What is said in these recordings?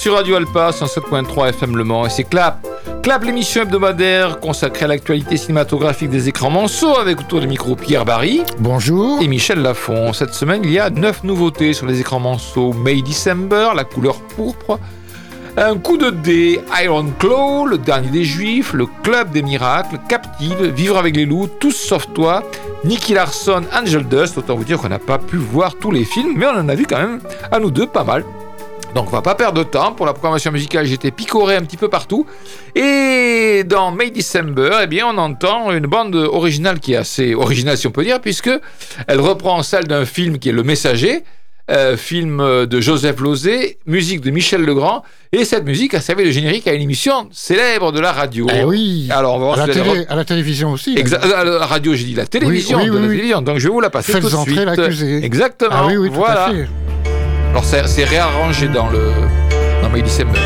Sur Radio Alpa 107.3 FM Le Mans et c'est Clap. Clap, l'émission hebdomadaire consacrée à l'actualité cinématographique des écrans manceaux avec autour du micro Pierre Barry. Bonjour. Et Michel Lafont. Cette semaine, il y a 9 nouveautés sur les écrans manceaux. May December, la couleur pourpre. Un coup de dé, Iron Claw, le dernier des Juifs, le Club des Miracles, Captive, Vivre avec les loups, Tous sauf toi, Nicky Larson, Angel Dust. Autant vous dire qu'on n'a pas pu voir tous les films, mais on en a vu quand même, à nous deux, pas mal. Donc on va pas perdre de temps. Pour la programmation musicale, j'étais picoré un petit peu partout. Et dans May December, eh bien, on entend une bande originale qui est assez originale, si on peut dire, puisque elle reprend celle d'un film qui est Le Messager. Euh, film de Joseph Lozé, musique de Michel Legrand, et cette musique a servi de générique à une émission célèbre de la radio. Eh oui. Alors on va voir à, la à télévision aussi. Exa- à la radio, j'ai dit la télévision, Oui, oui, de la oui, télévision. Donc je vais vous la passer Faites tout de suite. l'accusé. Exactement. Ah oui, oui, tout voilà. à fait. Alors c'est réarrangé dans le dans May December.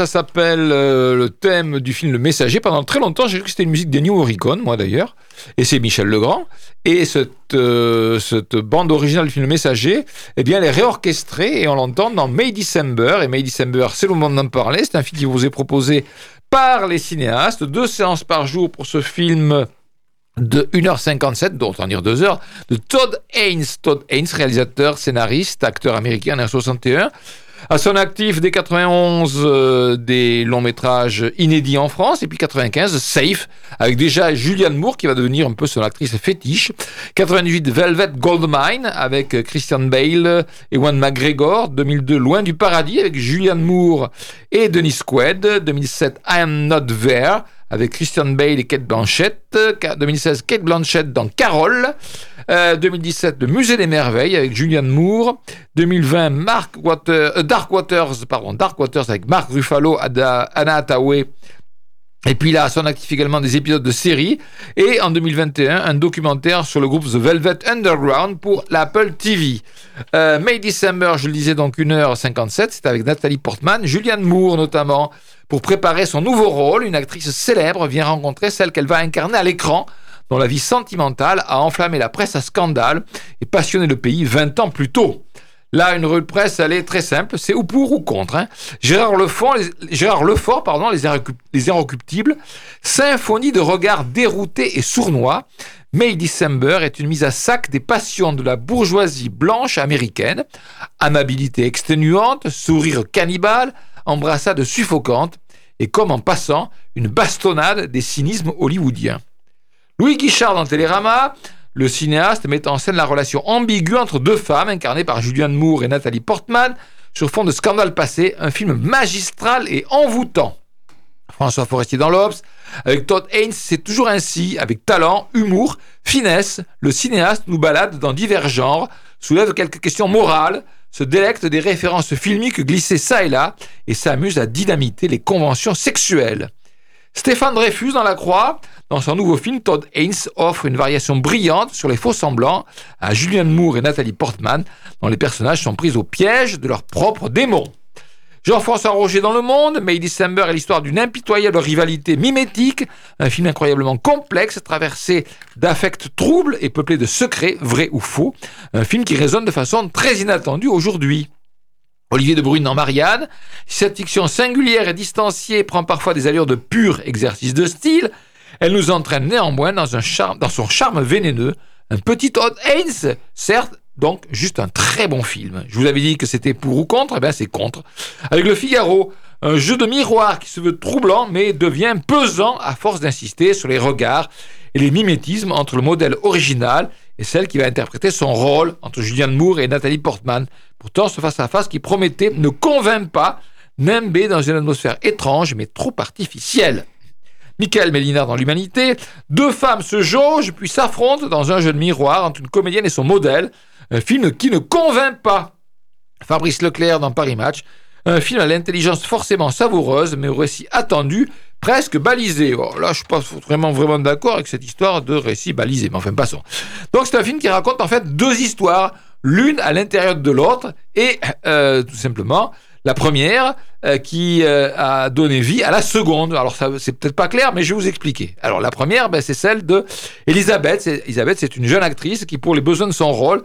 Ça s'appelle euh, le thème du film Le Messager. Pendant très longtemps, j'ai cru que c'était une musique des New moi d'ailleurs. Et c'est Michel Legrand. Et cette, euh, cette bande originale du film Le Messager, eh bien, elle est réorchestrée et on l'entend dans May December. Et May December, c'est le moment d'en parler. C'est un film qui vous est proposé par les cinéastes. Deux séances par jour pour ce film de 1h57, dont autant dire 2 heures, de Todd Haynes. Todd Haynes, réalisateur, scénariste, acteur américain en 61. À son actif, dès 91, euh, des longs métrages inédits en France, et puis 95, Safe, avec déjà Julianne Moore, qui va devenir un peu son actrice fétiche. 98, Velvet Goldmine, avec euh, Christian Bale et Juan McGregor. 2002, Loin du paradis, avec Julianne Moore et Denis Quaid. 2007, I Am Not There, avec Christian Bale et Kate Blanchett. 2016, Kate Blanchett dans Carole. Euh, 2017, Le Musée des Merveilles avec Julianne Moore. 2020, Mark Water, euh, Dark Waters, Dark Waters avec Mark Ruffalo, Anna Hathaway. Et puis là, à son actif également des épisodes de séries. Et en 2021, un documentaire sur le groupe The Velvet Underground pour l'Apple TV. Euh, May December, je le disais donc 1h57, c'est avec Nathalie Portman, Julianne Moore notamment, pour préparer son nouveau rôle. Une actrice célèbre vient rencontrer celle qu'elle va incarner à l'écran, dont la vie sentimentale a enflammé la presse à scandale et passionné le pays 20 ans plus tôt. Là, une revue de presse, elle est très simple, c'est ou pour ou contre. hein. Gérard, Lefort, les, Gérard pardon, les, les Irrecuptibles, symphonie de regards déroutés et sournois. May December est une mise à sac des passions de la bourgeoisie blanche américaine. Amabilité exténuante, sourire cannibale, embrassade suffocante, et comme en passant, une bastonnade des cynismes hollywoodiens. Louis Guichard dans Télérama, le cinéaste met en scène la relation ambiguë entre deux femmes incarnées par Julianne Moore et Nathalie Portman sur fond de scandale passé, un film magistral et envoûtant. François Forestier dans l'Obs. Avec Todd Haynes, c'est toujours ainsi, avec talent, humour, finesse, le cinéaste nous balade dans divers genres, soulève quelques questions morales, se délecte des références filmiques glissées ça et là, et s'amuse à dynamiter les conventions sexuelles. Stéphane Dreyfus dans La Croix, dans son nouveau film, Todd Haynes offre une variation brillante sur les faux semblants à Julianne Moore et Nathalie Portman, dont les personnages sont pris au piège de leurs propres démons. Jean-François Roger dans Le Monde, May December est l'histoire d'une impitoyable rivalité mimétique, un film incroyablement complexe, traversé d'affects troubles et peuplé de secrets, vrais ou faux, un film qui résonne de façon très inattendue aujourd'hui. Olivier de Bruyne dans Marianne, cette fiction singulière et distanciée prend parfois des allures de pur exercice de style, elle nous entraîne néanmoins dans, son charme vénéneux, un petit Todd Haynes, certes, donc, juste un très bon film. Je vous avais dit que c'était pour ou contre, eh bien c'est contre. Avec Le Figaro, un jeu de miroir qui se veut troublant, mais devient pesant à force d'insister sur les regards et les mimétismes entre le modèle original et celle qui va interpréter son rôle entre Julianne Moore et Nathalie Portman. Pourtant, ce face-à-face qui promettait ne convainc pas, nimbé dans une atmosphère étrange mais trop artificielle. Michael Mélinard dans l'Humanité, deux femmes se jaugent puis s'affrontent dans un jeu de miroir entre une comédienne et son modèle, un film qui ne convainc pas. Fabrice Leclerc dans Paris Match. Un film à l'intelligence forcément savoureuse, mais au récit attendu, presque balisé. Oh, là, je suis pas vraiment, vraiment d'accord avec cette histoire de récit balisé, mais enfin, passons. Donc, c'est un film qui raconte en fait deux histoires, l'une à l'intérieur de l'autre, et euh, tout simplement, la première euh, qui euh, a donné vie à la seconde. Alors, ça, c'est peut-être pas clair, mais je vais vous expliquer. Alors, la première, ben, c'est celle de Elisabeth. Elisabeth, c'est une jeune actrice qui, pour les besoins de son rôle,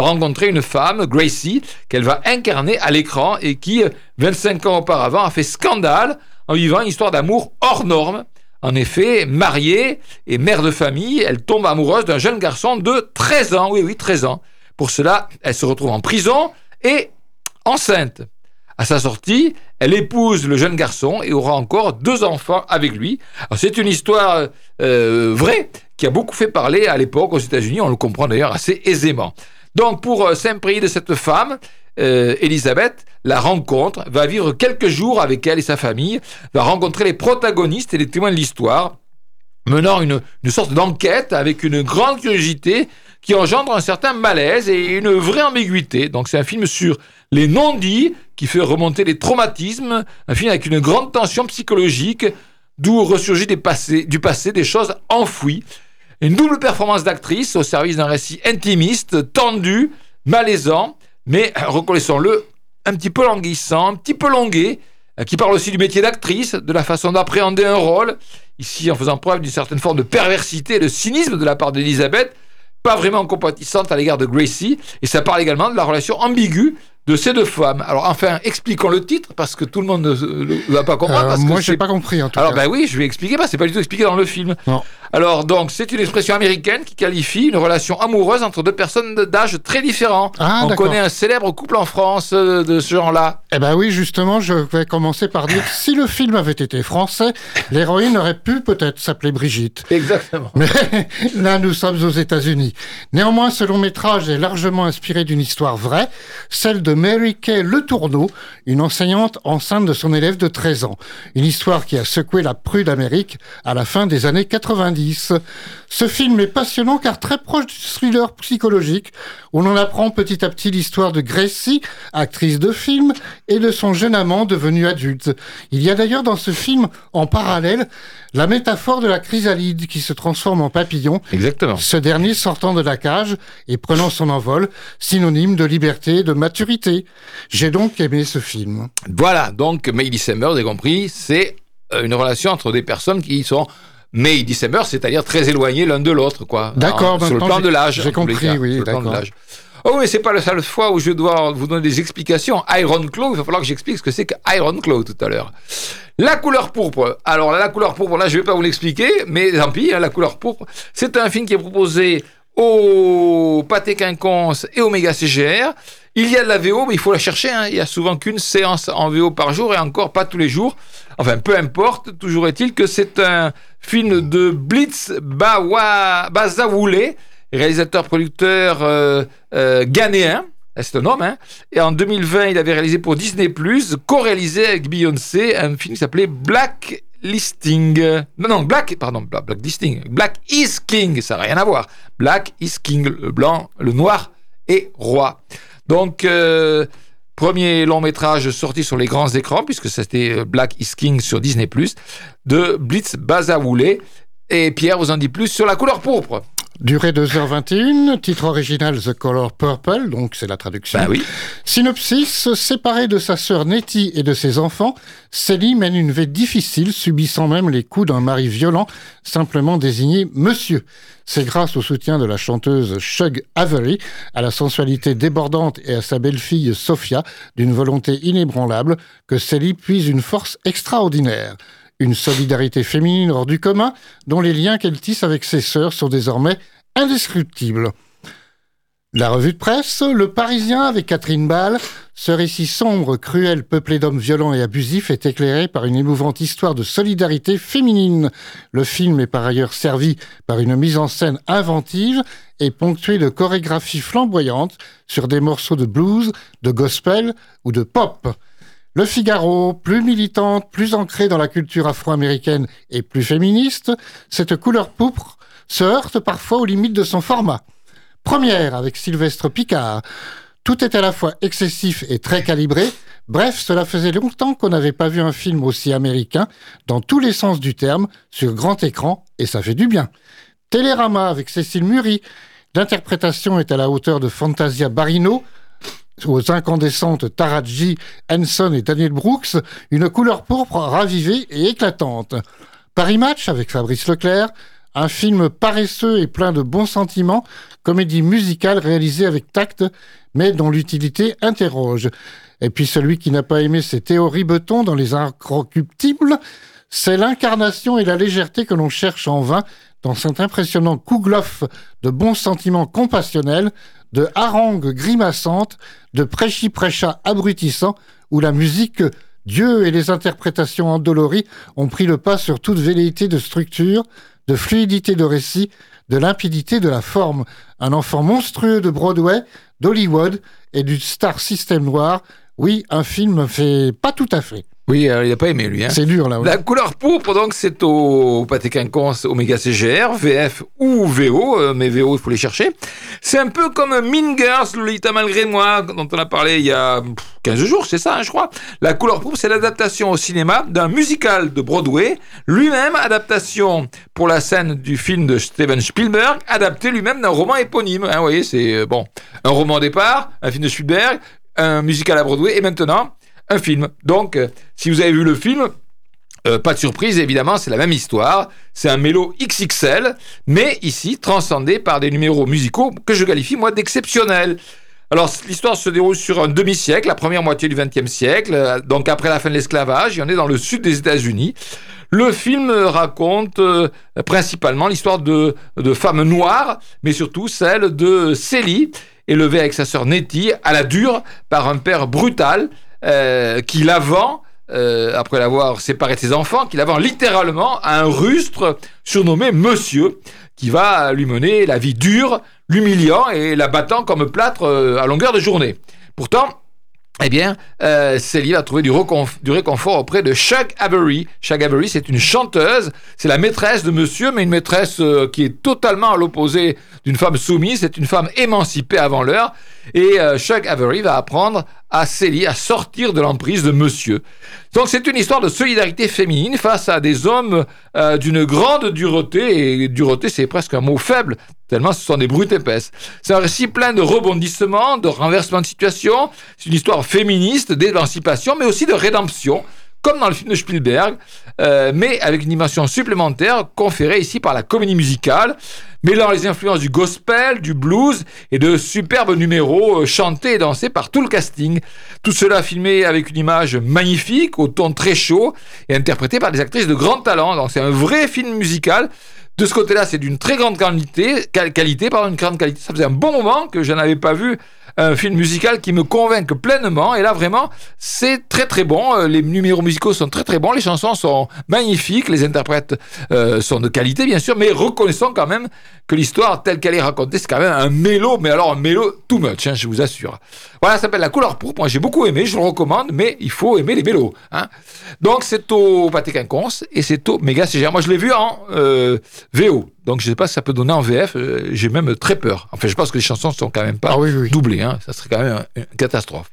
rencontrer une femme, Gracie, qu'elle va incarner à l'écran et qui, 25 ans auparavant, a fait scandale en vivant une histoire d'amour hors norme. En effet, mariée et mère de famille, elle tombe amoureuse d'un jeune garçon de 13 ans. Oui, oui, 13 ans. Pour cela, elle se retrouve en prison et enceinte. À sa sortie, elle épouse le jeune garçon et aura encore deux enfants avec lui. C'est une histoire euh, vraie qui a beaucoup fait parler à l'époque aux États-Unis. On le comprend d'ailleurs assez aisément. Donc pour euh, s'imprégner de cette femme, euh, Elisabeth la rencontre, va vivre quelques jours avec elle et sa famille, va rencontrer les protagonistes et les témoins de l'histoire, menant une, sorte d'enquête avec une grande curiosité qui engendre un certain malaise et une vraie ambiguïté. Donc c'est un film sur les non-dits qui fait remonter les traumatismes, un film avec une grande tension psychologique, d'où ressurgit du passé des choses enfouies. Une double performance d'actrice au service d'un récit intimiste, tendu, malaisant, mais, reconnaissons-le, un petit peu languissant, un petit peu longué, euh, qui parle aussi du métier d'actrice, de la façon d'appréhender un rôle, ici en faisant preuve d'une certaine forme de perversité et de cynisme de la part d'Elisabeth, pas vraiment compatissante à l'égard de Gracie, et ça parle également de la relation ambiguë de ces deux femmes. Alors enfin, expliquons le titre parce que tout le monde ne va pas comprendre. Euh, moi, je n'ai pas compris en tout Alors ben oui, je vais expliquer, parce que c'est pas du tout expliqué dans le film. Non. Alors donc, c'est une expression américaine qui qualifie une relation amoureuse entre deux personnes d'âge très différents. Ah, On connaît un célèbre couple en France euh, de ce genre-là. Eh ben oui, justement, je vais commencer par dire si le film avait été français, l'héroïne aurait pu peut-être s'appeler Brigitte. Exactement. Mais là, nous sommes aux États-Unis. Néanmoins, ce long métrage est largement inspiré d'une histoire vraie, celle de Mary Kay Le Tourneau, une enseignante enceinte de son élève de 13 ans. Une histoire qui a secoué la prude Amérique à la fin des années 90. Ce film est passionnant car très proche du thriller psychologique où l'on apprend petit à petit l'histoire de Gracie, actrice de film, et de son jeune amant devenu adulte. Il y a d'ailleurs dans ce film, en parallèle, la métaphore de la chrysalide qui se transforme en papillon. Exactement. Ce dernier sortant de la cage et prenant son envol, synonyme de liberté, de maturité. J'ai donc aimé ce film. Voilà, donc May December, vous avez compris, c'est euh, une relation entre des personnes qui sont May December, c'est-à-dire très éloignées l'un de l'autre, quoi. D'accord. Sur le plan de l'âge. J'ai compris, oui, d'accord. Oh, mais c'est pas la seule fois où je dois vous donner des explications. Iron Claw, il va falloir que j'explique ce que c'est que Iron Claw tout à l'heure. La couleur pourpre. Alors, la couleur pourpre, là, je vais pas vous l'expliquer, mais tant pis, hein, la couleur pourpre. C'est un film qui est proposé au Pâté Quinconce et au Méga CGR. Il y a de la VO, mais il faut la chercher. Hein. Il y a souvent qu'une séance en VO par jour et encore pas tous les jours. Enfin, peu importe. Toujours est-il que c'est un film de Blitz Bawa, Bazawoulé, réalisateur-producteur euh, euh, ghanéen. C'est un homme, hein. Et en 2020, il avait réalisé pour Disney+, co-réalisé avec Beyoncé, un film qui s'appelait Black Listing. Non, non, Black, pardon, Black Listing. Black is King, ça n'a rien à voir. Black is King, le blanc, le noir est roi. Donc, euh, premier long métrage sorti sur les grands écrans, puisque c'était Black is King sur Disney, de Blitz Bazaoulé. Et Pierre vous en dit plus sur la couleur pourpre. Durée 2h21, titre original The Color Purple, donc c'est la traduction. Bah oui. Synopsis, séparée de sa sœur Nettie et de ses enfants, Sally mène une vie difficile, subissant même les coups d'un mari violent, simplement désigné Monsieur. C'est grâce au soutien de la chanteuse Shug Avery, à la sensualité débordante et à sa belle-fille Sophia, d'une volonté inébranlable, que Sally puise une force extraordinaire. Une solidarité féminine hors du commun, dont les liens qu'elle tisse avec ses sœurs sont désormais indescriptibles. La revue de presse, Le Parisien avec Catherine Ball, ce récit sombre, cruel, peuplé d'hommes violents et abusifs est éclairé par une émouvante histoire de solidarité féminine. Le film est par ailleurs servi par une mise en scène inventive et ponctuée de chorégraphies flamboyantes sur des morceaux de blues, de gospel ou de pop. Le Figaro, plus militante, plus ancrée dans la culture afro-américaine et plus féministe, cette couleur pourpre se heurte parfois aux limites de son format. Première avec Sylvestre Picard. Tout est à la fois excessif et très calibré. Bref, cela faisait longtemps qu'on n'avait pas vu un film aussi américain, dans tous les sens du terme, sur grand écran, et ça fait du bien. Télérama avec Cécile Muri. L'interprétation est à la hauteur de Fantasia Barino, aux incandescentes Taraji, Henson et Daniel Brooks, une couleur pourpre ravivée et éclatante. Paris Match avec Fabrice Leclerc, un film paresseux et plein de bons sentiments, comédie musicale réalisée avec tact, mais dont l'utilité interroge. Et puis celui qui n'a pas aimé ces théories betons dans les incrocuctibles, c'est l'incarnation et la légèreté que l'on cherche en vain dans cet impressionnant kouglof de bons sentiments compassionnels, de harangues grimaçantes, de prêchi-prêcha abrutissants, où la musique, Dieu et les interprétations endolories ont pris le pas sur toute velléité de structure, de fluidité de récit, de limpidité de la forme. Un enfant monstrueux de Broadway, d'Hollywood et du star système noir. Oui, un film fait pas tout à fait. Oui, euh, il n'a pas aimé lui. Hein. C'est dur là. La couleur pourpre, donc, c'est au pâté quinconce Omega CGR, VF ou VO, euh, mais VO, il faut les chercher. C'est un peu comme Mean Girls, Lolita malgré moi, dont on a parlé il y a 15 jours, c'est ça, hein, je crois. La couleur pourpre, c'est l'adaptation au cinéma d'un musical de Broadway, lui-même adaptation pour la scène du film de Steven Spielberg, adapté lui-même d'un roman éponyme. Hein, vous voyez, c'est euh, bon, un roman au départ, un film de Spielberg, un musical à Broadway, et maintenant un film. Donc, euh, si vous avez vu le film, euh, pas de surprise, évidemment, c'est la même histoire. C'est un mélo XXL, mais ici transcendé par des numéros musicaux que je qualifie, moi, d'exceptionnels. Alors, l'histoire se déroule sur un demi-siècle, la première moitié du XXe siècle, euh, donc après la fin de l'esclavage, et on est dans le sud des États-Unis. Le film raconte principalement l'histoire de, de, femmes noires, mais surtout celle de Célie, élevée avec sa sœur Nettie à la dure par un père brutal euh, qui la vend, euh, après l'avoir séparé de ses enfants, qui la vend littéralement à un rustre surnommé Monsieur, qui va lui mener la vie dure, l'humiliant et la battant comme plâtre euh, à longueur de journée. Pourtant, eh bien, euh, Célie va trouver du, réconfort auprès de Chuck Avery. Chuck Avery, c'est une chanteuse, c'est la maîtresse de monsieur, mais une maîtresse euh, qui est totalement à l'opposé d'une femme soumise, c'est une femme émancipée avant l'heure. Et Chuck Avery va apprendre à Célie à sortir de l'emprise de monsieur. Donc c'est une histoire de solidarité féminine face à des hommes euh, d'une grande dureté, et dureté c'est presque un mot faible, tellement ce sont des brutes épaisses. C'est un récit plein de rebondissements, de renversements de situation, c'est une histoire féministe, d'émancipation, mais aussi de rédemption, comme dans le film de Spielberg, euh, mais avec une dimension supplémentaire conférée ici par la comédie musicale, mêlant les influences du gospel, du blues et de superbes numéros euh, chantés et dansés par tout le casting. Tout cela filmé avec une image magnifique, au ton très chaud et interprété par des actrices de grand talent. Donc c'est un vrai film musical de ce côté-là, c'est d'une très grande qualité, qualité, pardon, une grande qualité. Ça faisait un bon moment que je n'avais pas vu un film musical qui me convainc pleinement. Et là, vraiment, c'est très très bon. Euh, les numéros musicaux sont très très bons. Les chansons sont magnifiques. Les interprètes euh, sont de qualité, bien sûr. Mais reconnaissons quand même que l'histoire telle qu'elle est racontée, c'est quand même un mélo. Mais alors, un mélo too much, hein, je vous assure. Voilà, ça s'appelle La couleur pourpre. Moi, j'ai beaucoup aimé. Je le recommande. Mais il faut aimer les mélos. Hein. Donc, c'est au Pâté Quinconce et c'est au Méga CGR. Moi, je l'ai vu en euh, VO. Donc, je ne sais pas si ça peut donner en VF. j'ai même très peur. Enfin, je pense que les chansons sont quand même pas ah doublées. Hein. Ça serait quand même une catastrophe.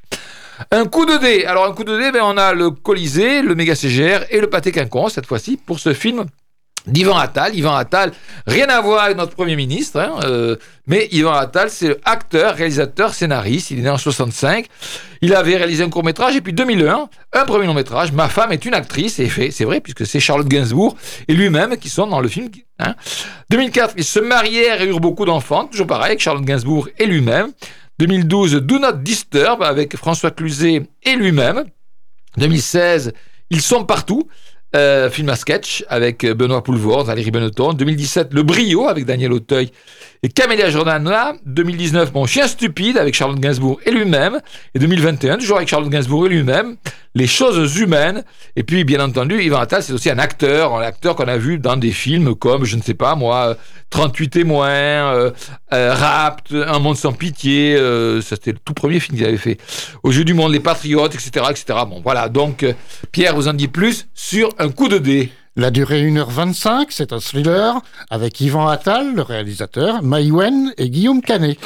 Un coup de dé. Alors, un coup de dé, ben, on a le Colisée, le Méga CGR et le Pâté Quinconce, cette fois-ci, pour ce film d'Ivan Attal. Ivan Attal, rien à voir avec notre Premier ministre, hein, euh, mais Ivan Attal, c'est acteur, réalisateur, scénariste. Il est né en 65. Il avait réalisé un court-métrage et puis 2001, un premier long-métrage, Ma femme est une actrice, et c'est vrai, puisque c'est Charlotte Gainsbourg et lui-même qui sont dans le film. Hein. 2004, ils se marièrent et eurent beaucoup d'enfants, toujours pareil, avec Charlotte Gainsbourg et lui-même. 2012, Do Not Disturb avec François Cluzet et lui-même. 2016, Ils sont partout euh, film à sketch avec Benoît Poulvord, Valérie Benetton. 2017, Le Brio avec Daniel Auteuil et Camélia Jordana. 2019, Mon chien stupide avec Charlotte Gainsbourg et lui-même. Et 2021, toujours avec Charlotte Gainsbourg et lui-même. Les choses humaines. Et puis, bien entendu, Yvan Attal, c'est aussi un acteur, un acteur qu'on a vu dans des films comme, je ne sais pas moi, 38 témoins, euh, euh, Rapt, Un monde sans pitié. Euh, ça, c'était le tout premier film qu'il avait fait. Au jeu du monde, Les Patriotes, etc., etc. Bon, voilà. Donc, euh, Pierre vous en dit plus sur un coup de dé. La durée 1h25, c'est un thriller avec Yvan Attal, le réalisateur, Maïwen et Guillaume Canet.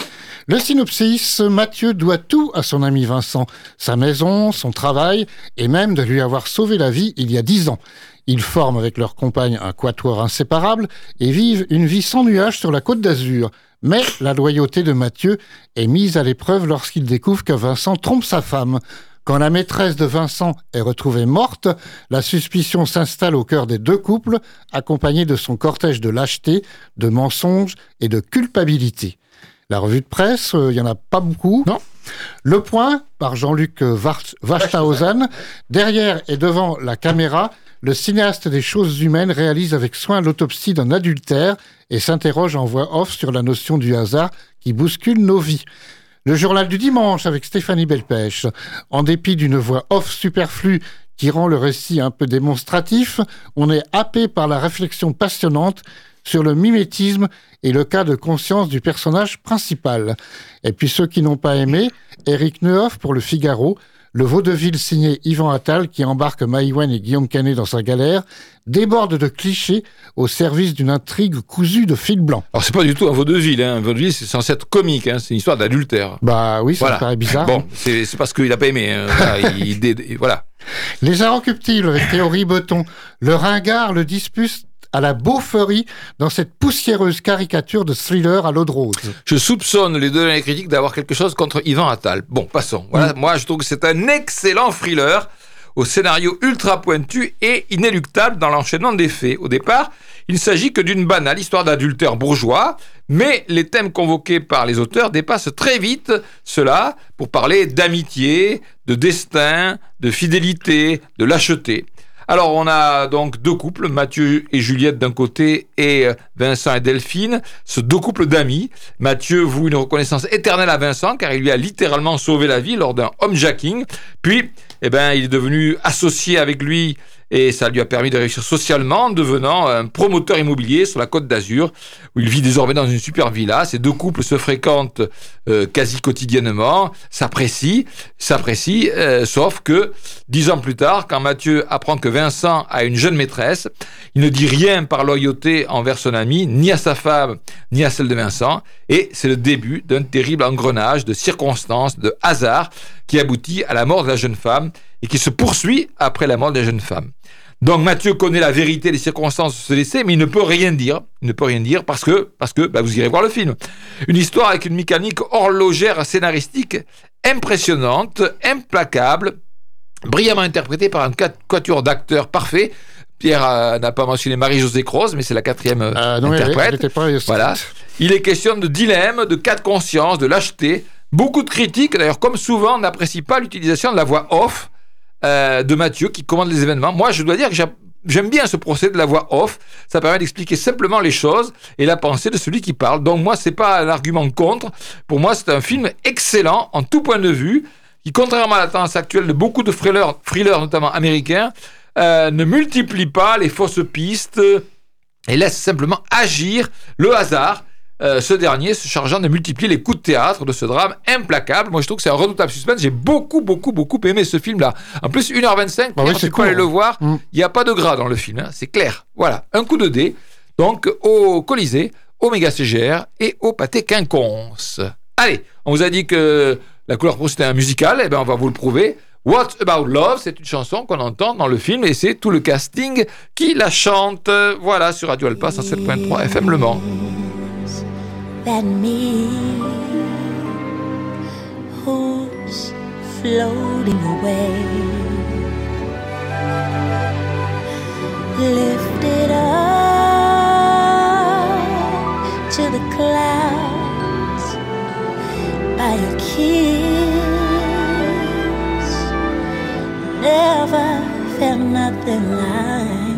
Le synopsis, Mathieu doit tout à son ami Vincent, sa maison, son travail et même de lui avoir sauvé la vie il y a dix ans. Ils forment avec leur compagne un quatuor inséparable et vivent une vie sans nuages sur la côte d'Azur. Mais la loyauté de Mathieu est mise à l'épreuve lorsqu'il découvre que Vincent trompe sa femme. Quand la maîtresse de Vincent est retrouvée morte, la suspicion s'installe au cœur des deux couples, accompagnée de son cortège de lâcheté, de mensonges et de culpabilité. La revue de presse, il n'y en a pas beaucoup. Non. Le point, par Jean-Luc Wachthausen, derrière et devant la caméra, le cinéaste des choses humaines réalise avec soin l'autopsie d'un adultère et s'interroge en voix off sur la notion du hasard qui bouscule nos vies. Le journal du dimanche avec Stéphanie Belpèche. En dépit d'une voix off superflue qui rend le récit un peu démonstratif, on est happé par la réflexion passionnante sur le mimétisme et le cas de conscience du personnage principal. Et puis ceux qui n'ont pas aimé, Eric Neuf pour le Figaro, le vaudeville signé Yvan Attal, qui embarque Maïwen et Guillaume Canet dans sa galère, déborde de clichés au service d'une intrigue cousue de fil blanc. Alors c'est pas du tout un vaudeville, hein. un vaudeville c'est censé être comique, hein. c'est une histoire d'adultère. Bah oui, ça paraît bizarre. Bon, c'est parce qu'il a pas aimé. Hein. voilà, Les inrecuptibles avec Théorie Beton, le ringard le dispute à la beauferie dans cette poussiéreuse caricature de thriller à l'eau de rose. Je soupçonne les deux derniers critiques d'avoir quelque chose contre Yvan Attal. Bon, passons. Voilà, mm. Moi, je trouve que c'est un excellent thriller au scénario ultra pointu et inéluctable dans l'enchaînement des faits. Au départ, il ne s'agit que d'une banale histoire d'adultère bourgeois, mais les thèmes convoqués par les auteurs dépassent très vite cela pour parler d'amitié, de destin, de fidélité, de lâcheté. Alors, on a donc deux couples, Mathieu et Juliette d'un côté et euh, Vincent et Delphine, ce deux couples d'amis. Mathieu voue une reconnaissance éternelle à Vincent car il lui a littéralement sauvé la vie lors d'un homejacking. Puis, eh ben, il est devenu associé avec lui et ça lui a permis de réussir socialement en devenant un promoteur immobilier sur la côte d'Azur où il vit désormais dans une super villa. Ces deux couples se fréquentent euh, quasi quotidiennement, s'apprécient, s'apprécient, euh, sauf que dix ans plus tard, quand Mathieu apprend que Vincent a une jeune maîtresse, il ne dit rien par loyauté envers son ami, ni à sa femme, ni à celle de Vincent, et c'est le début d'un terrible engrenage de circonstances, de hasard, qui aboutit à la mort de la jeune femme et qui se poursuit après la mort de la jeune femme. Donc Mathieu connaît la vérité des circonstances de ce décès, mais il ne peut rien dire. Il ne peut rien dire parce que, parce que bah, vous irez voir le film. Une histoire avec une mécanique horlogère scénaristique impressionnante, implacable, brillamment interprétée par un quatuor d'acteurs parfait. Pierre euh, n'a pas mentionné Marie-Josée Croze, mais c'est la quatrième euh, ah, interprète. voilà. Il est question de dilemme, de cas de conscience, de lâcheté. Beaucoup de critiques, d'ailleurs, comme souvent, n'apprécient pas l'utilisation de la voix off euh, de Mathieu qui commande les événements. Moi, je dois dire que j'aime bien ce procès de la voix off. Ça permet d'expliquer simplement les choses et la pensée de celui qui parle. Donc moi, c'est pas un argument contre. Pour moi, c'est un film excellent en tout point de vue, qui, contrairement à la tendance actuelle de beaucoup de thrillers, notamment américains, euh, ne multiplie pas les fausses pistes et laisse simplement agir le hasard euh, ce dernier se chargeant de multiplier les coups de théâtre de ce drame implacable. Moi, je trouve que c'est un redoutable suspense. J'ai beaucoup, beaucoup, beaucoup aimé ce film-là. En plus, 1h25, bah oui, c'est aller le voir. Mm. Il n'y a pas de gras dans le film, hein. c'est clair. Voilà, un coup de dé. Donc, au Colisée, au Méga CGR et au Pâté Quinconce. Allez, on vous a dit que la couleur pour c'était un musical. Eh bien, on va vous le prouver. What About Love, c'est une chanson qu'on entend dans le film et c'est tout le casting qui la chante. Voilà, sur Radio Alpa 107.3 FM Le Mans. Than me. Who's floating away? Lifted up to the clouds by a kiss. Never felt nothing like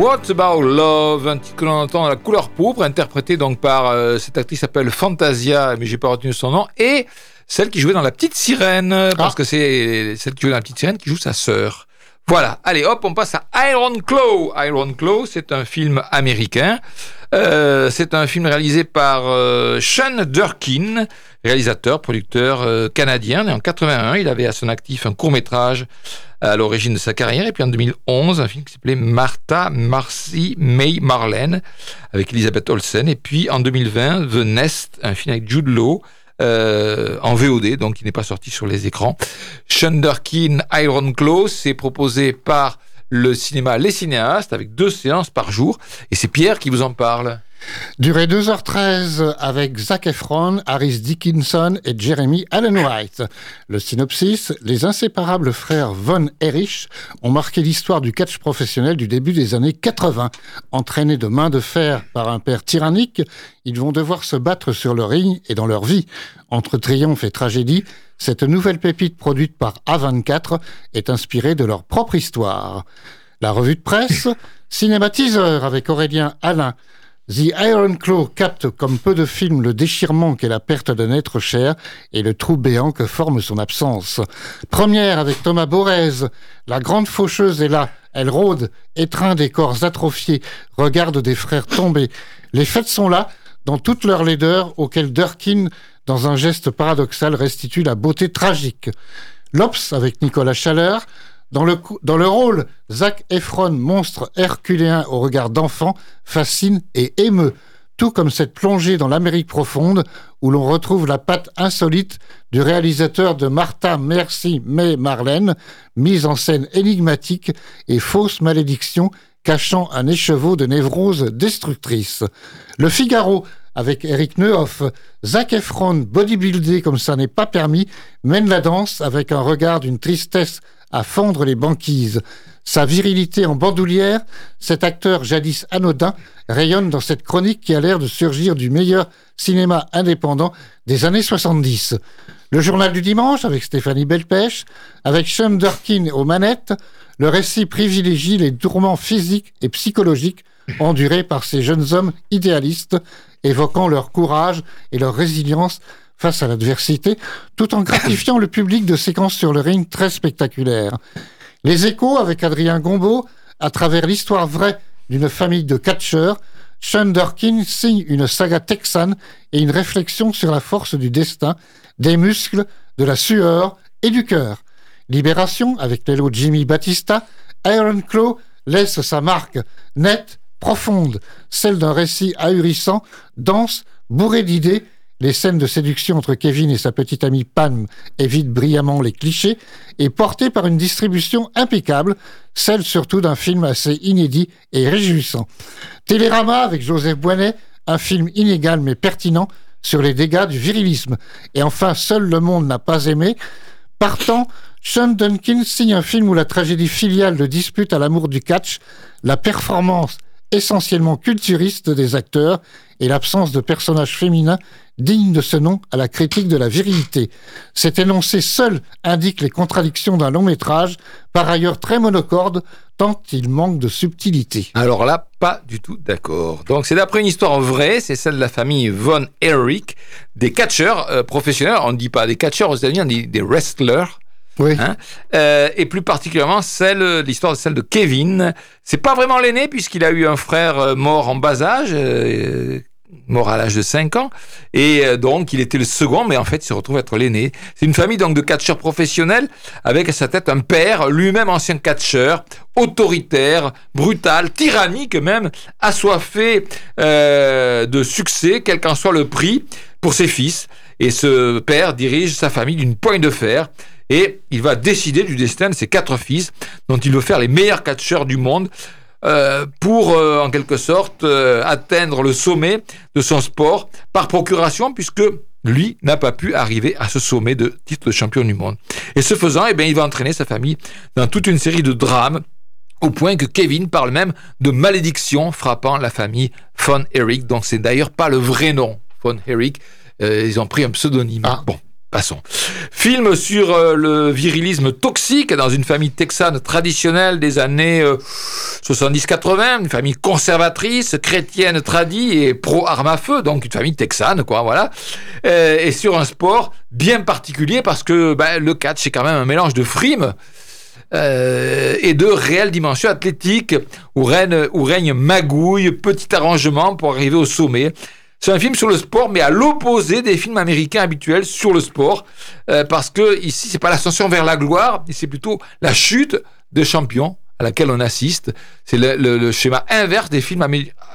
What About Love, un titre que l'on entend dans la couleur pourpre, interprété donc par euh, cette actrice s'appelle Fantasia, mais j'ai pas retenu son nom, et celle qui jouait dans La Petite Sirène, ah. parce que c'est celle qui jouait dans La Petite Sirène qui joue sa sœur. Voilà, allez hop, on passe à Iron Claw. Iron Claw, c'est un film américain. Euh, c'est un film réalisé par euh, Sean Durkin, réalisateur, producteur euh, canadien. Et en 81, il avait à son actif un court métrage à l'origine de sa carrière. Et puis en 2011, un film qui s'appelait Martha, Marcy, May, Marlene, avec Elisabeth Olsen. Et puis en 2020, The Nest, un film avec Jude Law, euh, en VOD, donc il n'est pas sorti sur les écrans. Shunderkin Iron Claw, c'est proposé par le cinéma Les Cinéastes, avec deux séances par jour. Et c'est Pierre qui vous en parle. Durée 2h13 avec Zac Efron, Harris Dickinson et Jeremy Allen White. Le synopsis, les inséparables frères Von Erich ont marqué l'histoire du catch professionnel du début des années 80. Entraînés de main de fer par un père tyrannique, ils vont devoir se battre sur le ring et dans leur vie. Entre triomphe et tragédie, cette nouvelle pépite produite par A24 est inspirée de leur propre histoire. La revue de presse, cinématiseur avec Aurélien Alain, The Iron Claw capte comme peu de films le déchirement qu'est la perte d'un être cher et le trou béant que forme son absence. Première avec Thomas Borez, la grande faucheuse est là, elle rôde, étreint des corps atrophiés, regarde des frères tombés. Les fêtes sont là, dans toute leur laideur, auxquelles Durkin, dans un geste paradoxal, restitue la beauté tragique. L'Ops avec Nicolas Chaleur, dans le, rôle, Zach Efron, monstre herculéen au regard d'enfant, fascine et émeut. tout comme cette plongée dans l'Amérique profonde où l'on retrouve la patte insolite du réalisateur de Martha Merci May Marlène, mise en scène énigmatique et fausse malédiction cachant un écheveau de névrose destructrice. Le Figaro, avec Eric Neuhoff, Zac Efron, bodybuildé comme ça n'est pas permis, mène la danse avec un regard d'une tristesse à fendre les banquises. Sa virilité en bandoulière, cet acteur jadis anodin rayonne dans cette chronique qui a l'air de surgir du meilleur cinéma indépendant des années 70. Le journal du dimanche avec Stéphanie Belpèche, avec Sean Durkin aux manettes, le récit privilégie les tourments physiques et psychologiques endurés par ces jeunes hommes idéalistes, évoquant leur courage et leur résilience face à l'adversité, tout en gratifiant le public de séquences sur le ring très spectaculaires. Les échos avec Adrien Gombeau, à travers l'histoire vraie d'une famille de catcheurs, Sean signe une saga texane et une réflexion sur la force du destin, des muscles, de la sueur et du cœur. Libération, avec l'élo Jimmy Battista, Iron Claw laisse sa marque nette, profonde, celle d'un récit ahurissant, dense, bourré d'idées. Les scènes de séduction entre Kevin et sa petite amie Pam évitent brillamment les clichés et portées par une distribution impeccable, celle surtout d'un film assez inédit et réjouissant. Télérama avec Joseph Boinet, un film inégal mais pertinent sur les dégâts du virilisme. Et enfin, Seul le monde n'a pas aimé. Partant, sean Duncan signe un film où la tragédie filiale le dispute à l'amour du catch, la performance essentiellement culturiste des acteurs et l'absence de personnages féminins dignes de ce nom à la critique de la virilité. Cet énoncé seul indique les contradictions d'un long métrage, par ailleurs très monocorde, tant il manque de subtilité. Alors là, pas du tout d'accord. Donc c'est d'après une histoire vraie, c'est celle de la famille Von Erich, des catcheurs euh, professionnels, on ne dit pas des catcheurs aux États-Unis, on dit des wrestlers, Oui. Hein Euh, et plus particulièrement celle, l'histoire de celle de Kevin. C'est pas vraiment l'aîné puisqu'il a eu un frère euh, mort en bas âge, euh, mort à l'âge de 5 ans, et euh, donc il était le second, mais en fait il se retrouve être l'aîné. C'est une famille donc de catcheurs professionnels avec à sa tête un père, lui-même ancien catcheur, autoritaire, brutal, tyrannique même, assoiffé euh, de succès, quel qu'en soit le prix, pour ses fils. Et ce père dirige sa famille d'une poigne de fer et il va décider du destin de ses quatre fils, dont il veut faire les meilleurs catcheurs du monde, euh, pour, euh, en quelque sorte, euh, atteindre le sommet de son sport par procuration, puisque lui n'a pas pu arriver à ce sommet de titre de champion du monde. Et ce faisant, eh bien, il va entraîner sa famille dans toute une série de drames, au point que Kevin parle même de malédiction frappant la famille Von Erich. Donc c'est d'ailleurs pas le vrai nom, Von Erich. Ils ont pris un pseudonyme. Ah. Bon, passons. Film sur euh, le virilisme toxique dans une famille texane traditionnelle des années euh, 70-80, une famille conservatrice, chrétienne tradie et pro-arme à feu, donc une famille texane, quoi, voilà. Euh, et sur un sport bien particulier parce que ben, le catch, c'est quand même un mélange de frime euh, et de athlétiques où règne, où règne magouille, petit arrangement pour arriver au sommet. C'est un film sur le sport, mais à l'opposé des films américains habituels sur le sport, euh, parce que ici c'est pas l'ascension vers la gloire, c'est plutôt la chute de champions à laquelle on assiste. C'est le, le- le schéma inverse des films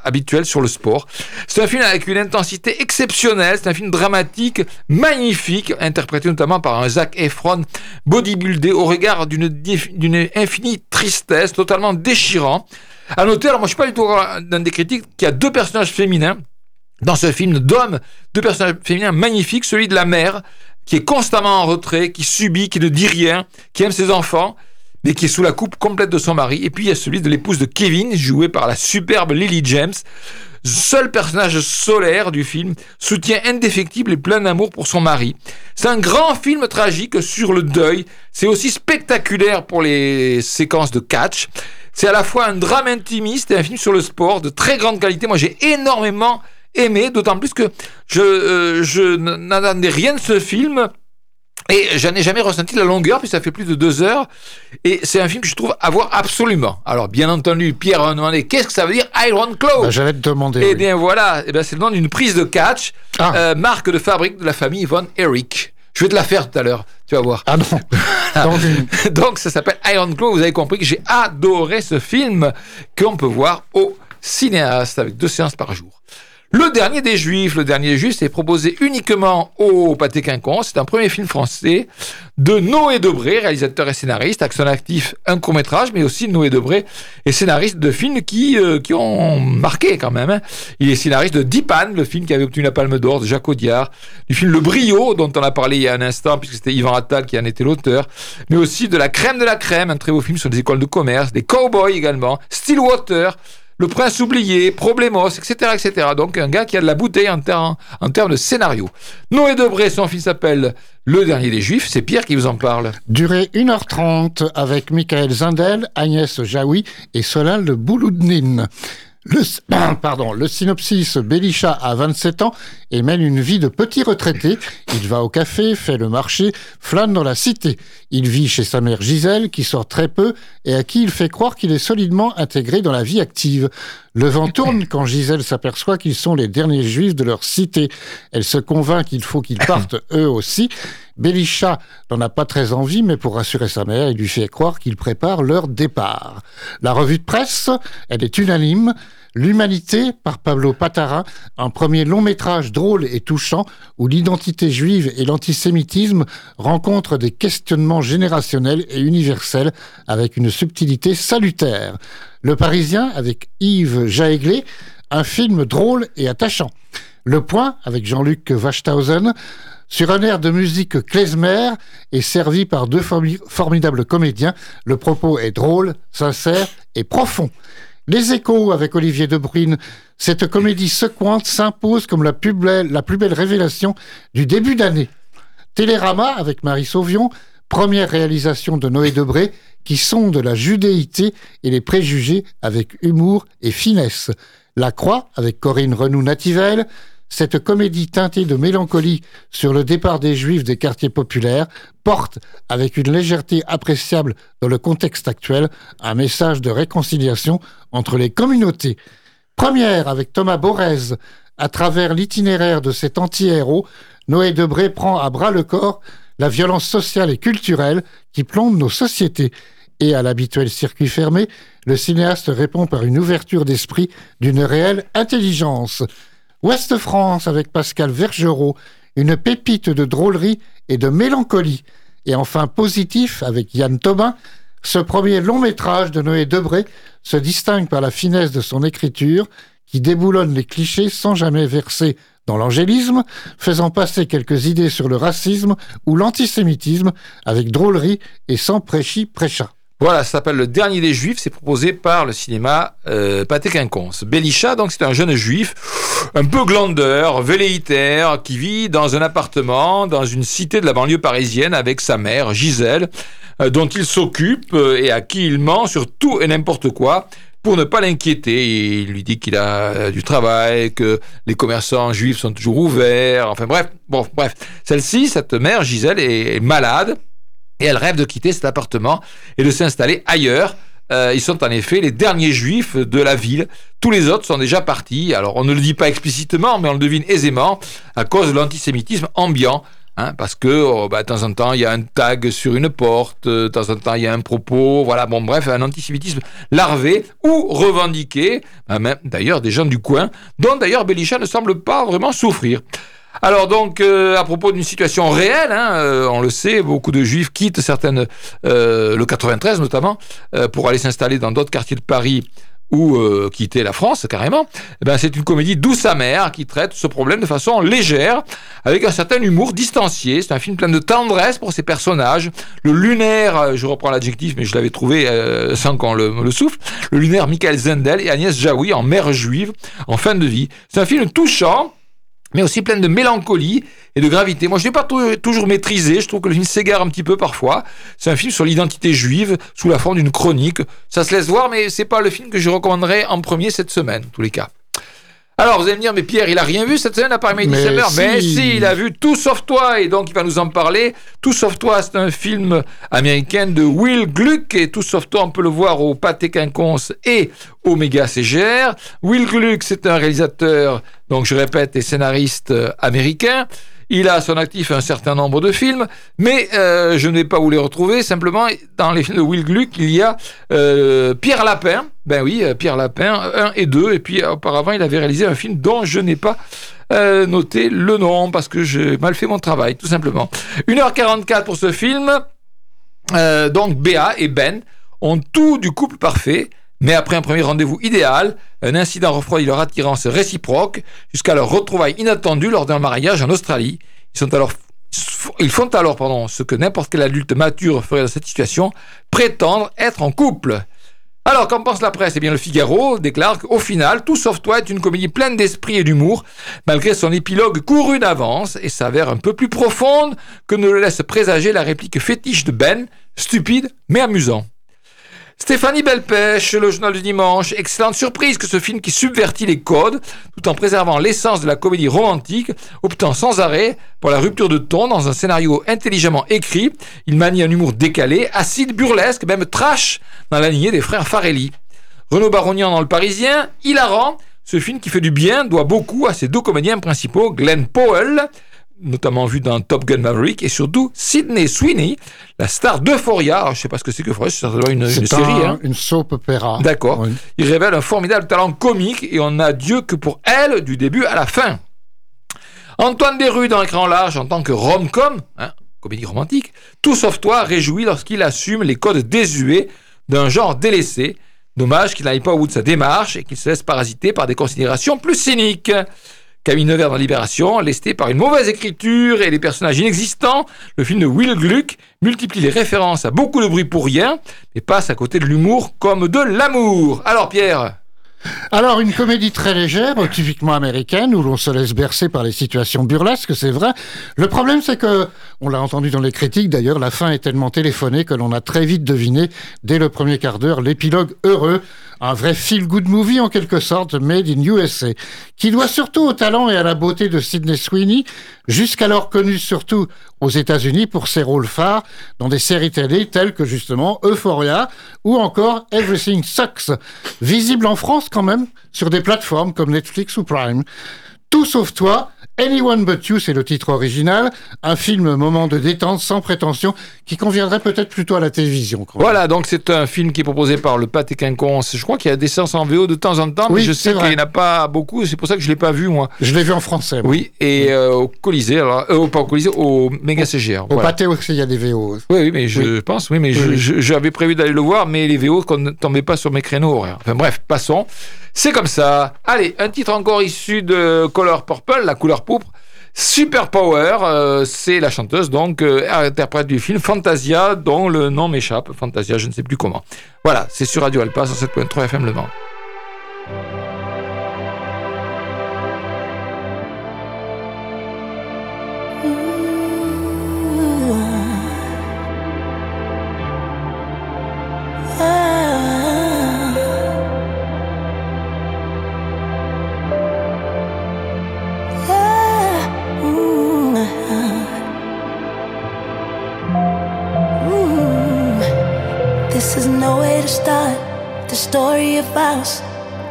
habituels sur le sport. C'est un film avec une intensité exceptionnelle. C'est un film dramatique, magnifique, interprété notamment par un Zac Efron bodybuildé au regard d'une infinie tristesse, totalement déchirant. À noter, alors moi je suis pas du tout dans des critiques, qu'il y a deux personnages féminins dans ce film d'hommes, deux personnages féminins magnifiques, celui de la mère, qui est constamment en retrait, qui subit, qui ne dit rien, qui aime ses enfants, mais qui est sous la coupe complète de son mari. Et puis il y a celui de l'épouse de Kevin, joué par la superbe Lily James, seul personnage solaire du film, soutien indéfectible et plein d'amour pour son mari. C'est un grand film tragique sur le deuil. C'est aussi spectaculaire pour les séquences de catch. C'est à la fois un drame intimiste et un film sur le sport de très grande qualité. Moi, j'ai énormément aimé, d'autant plus que je, euh, je n'attendais rien de ce film. Et j'en ai jamais ressenti la longueur, puis ça fait plus de deux heures. Et c'est un film que je trouve à voir absolument. Alors, bien entendu, Pierre a demandé qu'est-ce que ça veut dire Iron Claw Bah, J'allais te demander. Eh oui. bien voilà, eh bien, c'est le nom d'une prise de catch, Ah. euh, marque de fabrique de la famille Von Erich. Je vais te la faire tout à l'heure, tu vas voir. Ah non. Une- Donc ça s'appelle Iron Claw, vous avez compris que j'ai adoré ce film qu'on peut voir au cinéaste avec deux séances par jour. Le dernier des Juifs, le dernier des Juifs, c'est proposé uniquement au Pâté Quinconce. C'est un premier film français de Noé Debré, réalisateur et scénariste, avec actif un court métrage, mais aussi Noé Debré est scénariste de films qui, euh, qui ont marqué quand même. Hein. Il est scénariste de Dipan, le film qui avait obtenu la Palme d'Or de Jacques Audiard, du film Le Brio, dont on a parlé il y a un instant, puisque c'était Yvan Attal qui en était l'auteur, mais aussi de La Crème de la Crème, un très beau film sur les écoles de commerce, des Cowboys également, Stillwater, le Prince oublié, Problemos, etc., etc. Donc un gars qui a de la bouteille en, termes de scénario. Noé Debré, son fils s'appelle Le Dernier des Juifs. C'est Pierre qui vous en parle. Durée 1h30 avec Michael Zindel, Agnès Jaoui et Solal de Bouloudnine. Le, pardon, le synopsis, Belisha a 27 ans et mène une vie de petit retraité. Il va au café, fait le marché, flâne dans la cité. Il vit chez sa mère Gisèle, qui sort très peu et à qui il fait croire qu'il est solidement intégré dans la vie active. Le vent tourne quand Gisèle s'aperçoit qu'ils sont les derniers juifs de leur cité. Elle se convainc qu'il faut qu'ils partent eux aussi. Belisha n'en a pas très envie, mais pour rassurer sa mère, il lui fait croire qu'il prépare leur départ. La revue de presse, elle est unanime. L'Humanité par Pablo Patara, un premier long métrage drôle et touchant où l'identité juive et l'antisémitisme rencontrent des questionnements générationnels et universels avec une subtilité salutaire. Le Parisien avec Yves Jaeglé, un film drôle et attachant. Le Point avec Jean-Luc Wachthausen, sur un air de musique klezmer et servi par deux formidables comédiens, le propos est drôle, sincère et profond. Les échos avec Olivier Debrune. Cette comédie secouante s'impose comme la plus, belle, révélation du début d'année. Télérama avec Marie Sauvion, première réalisation de Noé Debré, qui sonde la judéité et les préjugés avec humour et finesse. La Croix avec Corinne Renou-Nativelle, cette comédie teintée de mélancolie sur le départ des Juifs des quartiers populaires porte, avec une légèreté appréciable dans le contexte actuel, un message de réconciliation entre les communautés. Première avec Thomas Borez, à travers l'itinéraire de cet anti-héros, Noé Debré prend à bras le corps la violence sociale et culturelle qui plombe nos sociétés. Et à l'habituel circuit fermé, le cinéaste répond par une ouverture d'esprit d'une réelle intelligence. Ouest France avec Pascal Vergerot, une pépite de drôlerie et de mélancolie. Et enfin Positif avec Yann Tobin, ce premier long métrage de Noé Debré se distingue par la finesse de son écriture qui déboulonne les clichés sans jamais verser dans l'angélisme, faisant passer quelques idées sur le racisme ou l'antisémitisme avec drôlerie et sans prêchi prêcha. Voilà, ça s'appelle Le Dernier des Juifs, c'est proposé par le cinéma euh, Pathé Quinconce. Belisha, donc, c'est un jeune juif, un peu glandeur, velléitaire, qui vit dans un appartement dans une cité de la banlieue parisienne avec sa mère, Gisèle, euh, dont il s'occupe euh, et à qui il ment sur tout et n'importe quoi pour ne pas l'inquiéter. Il lui dit qu'il a euh, du travail, que les commerçants juifs sont toujours ouverts. Enfin bref, bon, bref. Celle-ci, cette mère, Gisèle, est malade et elle rêve de quitter cet appartement et de s'installer ailleurs. Euh, ils sont en effet les derniers juifs de la ville. Tous les autres sont déjà partis. Alors on ne le dit pas explicitement, mais on le devine aisément à cause de l'antisémitisme ambiant. Hein, parce que oh, bah, de temps en temps il y a un tag sur une porte, de temps en temps il y a un propos, voilà, bon bref, un antisémitisme larvé ou revendiqué, bah, même d'ailleurs des gens du coin, dont d'ailleurs Belisha ne semble pas vraiment souffrir. Alors donc, euh, à propos d'une situation réelle, hein, euh, on le sait, beaucoup de juifs quittent certaines, euh, le 93 notamment, pour aller s'installer dans d'autres quartiers de Paris ou quitter la France carrément. Eh ben, c'est une comédie douce amère qui traite ce problème de façon légère, avec un certain humour distancié. C'est un film plein de tendresse pour ses personnages. Le lunaire, je reprends l'adjectif, mais je l'avais trouvé sans qu'on le, le souffle, le lunaire Michael Zendel et Agnès Jaoui en mère juive en fin de vie. C'est un film touchant mais aussi pleine de mélancolie et de gravité. Moi, je n'ai pas toujours maîtrisé. Je trouve que le film s'égare un petit peu parfois. C'est un film sur l'identité juive sous la forme d'une chronique. Ça se laisse voir, mais c'est pas le film que je recommanderais en premier cette semaine, en tous les cas. Alors, vous allez me dire, mais Pierre, il a rien vu cette semaine à Paris Mais Mais si, il a vu Tout sauf toi, et donc il va nous en parler. Tout sauf toi, c'est un film américain de Will Gluck, et Tout sauf toi, on peut le voir au Pâté Quinconce et au Méga CGR. Will Gluck, c'est un réalisateur, donc je répète, et scénariste euh, américain. Il a à son actif un certain nombre de films, mais euh, je ne vais pas vous les retrouver. Simplement, dans les films de Will Gluck, il y a euh, Pierre Lapin. Ben oui, euh, Pierre Lapin, 1 et 2. Et puis auparavant, il avait réalisé un film dont je n'ai pas noté le nom parce que j'ai mal fait mon travail, tout simplement. 1h44 pour ce film. donc Béa et Ben ont tout du couple parfait. Mais après un premier rendez-vous idéal, un incident refroidit leur attirance réciproque jusqu'à leur retrouvaille inattendue lors d'un mariage en Australie. Ils, font alors pardon, ce que n'importe quel adulte mature ferait dans cette situation, prétendre être en couple. Alors, qu'en pense la presse? Eh bien, le Figaro déclare qu'au final, Tout sauf toi est une comédie pleine d'esprit et d'humour, malgré son épilogue couru d'avance et s'avère un peu plus profonde que ne le laisse présager la réplique fétiche de Ben, stupide mais amusant. Stéphanie Belpêche, le journal du dimanche. Excellente surprise que ce film qui subvertit les codes, tout en préservant l'essence de la comédie romantique, optant sans arrêt pour la rupture de ton dans un scénario intelligemment écrit. Il manie un humour décalé, acide, burlesque, même trash, dans la lignée des frères Farelli. Renaud Baronian dans Le Parisien, hilarant. Ce film qui fait du bien doit beaucoup à ses deux comédiens principaux, Glenn Powell, notamment vu dans Top Gun Maverick, et surtout Sidney Sweeney, la star d'Euphoria. Je ne sais pas ce que c'est que Euphoria, c'est certainement une, une série. Hein. Une soap opéra. D'accord. Il révèle un formidable talent comique et on n'a Dieu que pour elle du début à la fin. Antoine Desrues dans l'écran large en tant que rom-com, hein, comédie romantique, tout sauf toi réjouit lorsqu'il assume les codes désuets d'un genre délaissé. Dommage qu'il n'aille pas au bout de sa démarche et qu'il se laisse parasiter par des considérations plus cyniques. Camille Nevers dans Libération, lesté par une mauvaise écriture et des personnages inexistants, le film de Will Gluck multiplie les références à beaucoup de bruit pour rien, mais passe à côté de l'humour comme de l'amour. Alors Pierre? Alors, une comédie très légère, typiquement américaine, où l'on se laisse bercer par les situations burlesques, c'est vrai. Le problème, c'est que, on l'a entendu dans les critiques d'ailleurs, la fin est tellement téléphonée que l'on a très vite deviné, dès le premier quart d'heure, l'épilogue heureux un vrai feel-good movie en quelque sorte, made in USA, qui doit surtout au talent et à la beauté de Sidney Sweeney, jusqu'alors connu surtout aux États-Unis pour ses rôles phares dans des séries télé telles que justement Euphoria ou encore Everything Sucks, visible en France quand même sur des plateformes comme Netflix ou Prime. Tout sauf toi, Anyone But You, c'est le titre original. Un film moment de détente sans prétention qui conviendrait peut-être plutôt à la télévision. Voilà, donc c'est un film qui est proposé par le Pâté Quinconce. Je crois qu'il y a des séances en VO de temps en temps, mais je sais qu'il n'y en a pas beaucoup. C'est pour ça que je ne l'ai pas vu, moi. Je l'ai vu en français. Oui, et euh, au Colisée, alors, euh, pas au Colisée, au Méga CGR. Au Pâté aussi, il y a des VO. Oui, oui mais je pense, oui, mais j'avais prévu d'aller le voir, mais les VO ne tombaient pas sur mes créneaux horaires. Enfin bref, passons. C'est comme ça. Allez, un titre encore issu de Color Purple, la couleur pourpre. Super Power, euh, c'est la chanteuse donc euh, interprète du film Fantasia dont le nom m'échappe. Fantasia, je ne sais plus comment. Voilà, c'est sur Radio Alpa sur 7.3 FM Le Mans.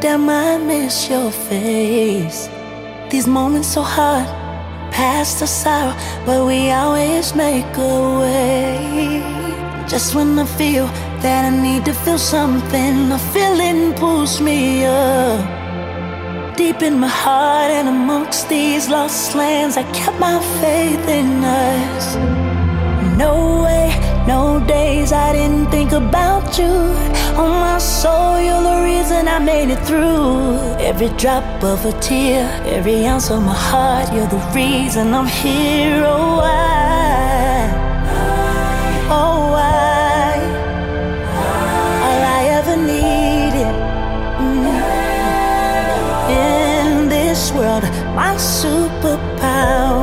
Damn, I miss your face. These moments so hard, past the sorrow, but we always make a way. Just when I feel that I need to feel something, a feeling pulls me up. Deep in my heart and amongst these lost lands, I kept my faith in us. No way, no days I didn't think about you. On my soul, reason I made it through. Every drop of a tear, every ounce of my heart, you're the reason I'm here. Oh, why? Oh, why? All I ever needed mm. in this world, my superpower.